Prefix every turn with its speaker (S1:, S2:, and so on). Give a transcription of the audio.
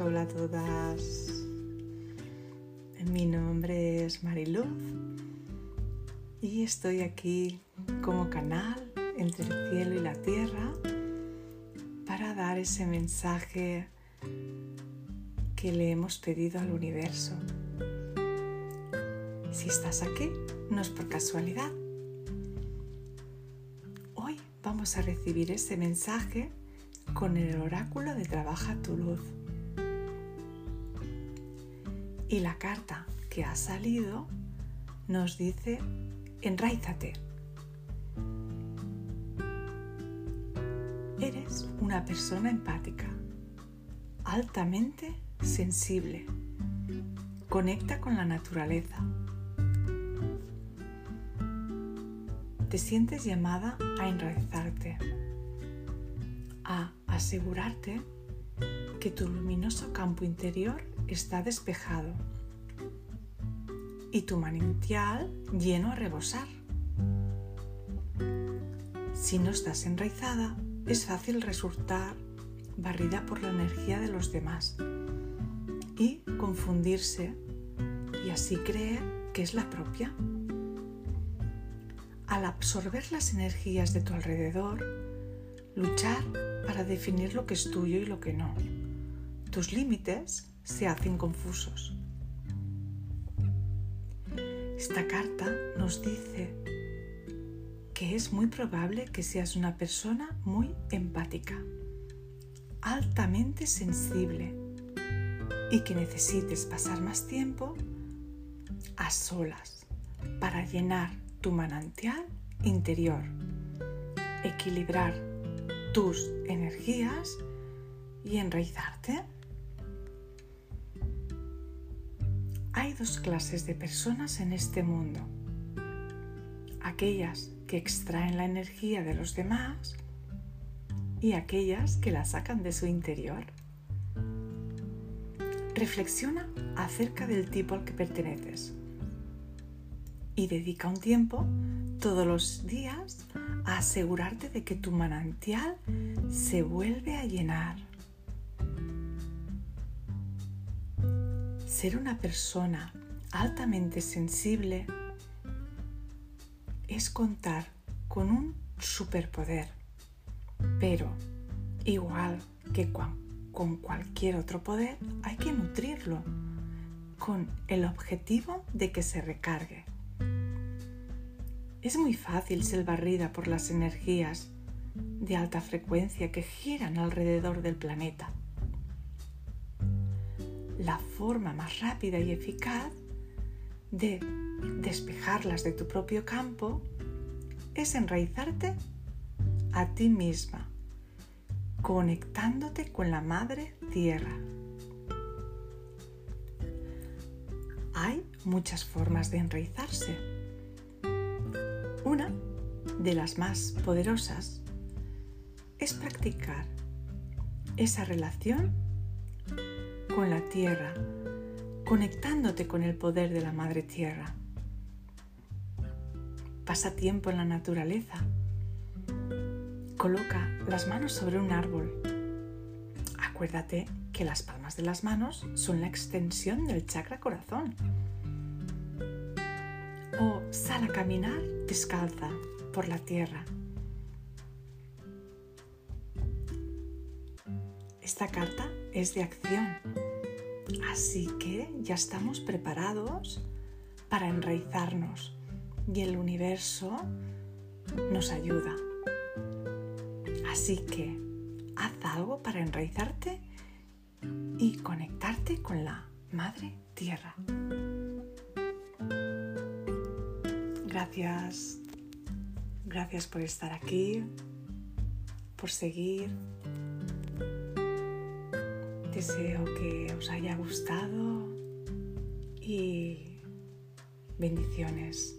S1: hola a todas. Mi nombre es Mariluz y estoy aquí como canal entre el cielo y la tierra para dar ese mensaje que le hemos pedido al universo. Si estás aquí, no es por casualidad. Hoy vamos a recibir ese mensaje con el oráculo de Trabaja tu luz. Y la carta que ha salido nos dice, enraízate. Eres una persona empática, altamente sensible, conecta con la naturaleza. Te sientes llamada a enraizarte, a asegurarte que tu luminoso campo interior está despejado y tu manantial lleno a rebosar. Si no estás enraizada, es fácil resultar barrida por la energía de los demás y confundirse y así creer que es la propia. Al absorber las energías de tu alrededor, luchar para definir lo que es tuyo y lo que no. Tus límites se hacen confusos. Esta carta nos dice que es muy probable que seas una persona muy empática, altamente sensible y que necesites pasar más tiempo a solas para llenar tu manantial interior, equilibrar tus energías y enraizarte. Dos clases de personas en este mundo. Aquellas que extraen la energía de los demás y aquellas que la sacan de su interior. Reflexiona acerca del tipo al que perteneces y dedica un tiempo todos los días a asegurarte de que tu manantial se vuelve a llenar. Ser una persona altamente sensible es contar con un superpoder, pero igual que con cualquier otro poder hay que nutrirlo con el objetivo de que se recargue. Es muy fácil ser barrida por las energías de alta frecuencia que giran alrededor del planeta la forma más rápida y eficaz de despejarlas de tu propio campo es enraizarte a ti misma, conectándote con la madre tierra. Hay muchas formas de enraizarse. Una de las más poderosas es practicar esa relación con la tierra, conectándote con el poder de la madre tierra. Pasa tiempo en la naturaleza. Coloca las manos sobre un árbol. Acuérdate que las palmas de las manos son la extensión del chakra corazón. O sal a caminar descalza por la tierra. Esta carta es de acción Así que ya estamos preparados para enraizarnos y el universo nos ayuda. Así que haz algo para enraizarte y conectarte con la Madre Tierra. Gracias, gracias por estar aquí, por seguir Deseo que os haya gustado y bendiciones.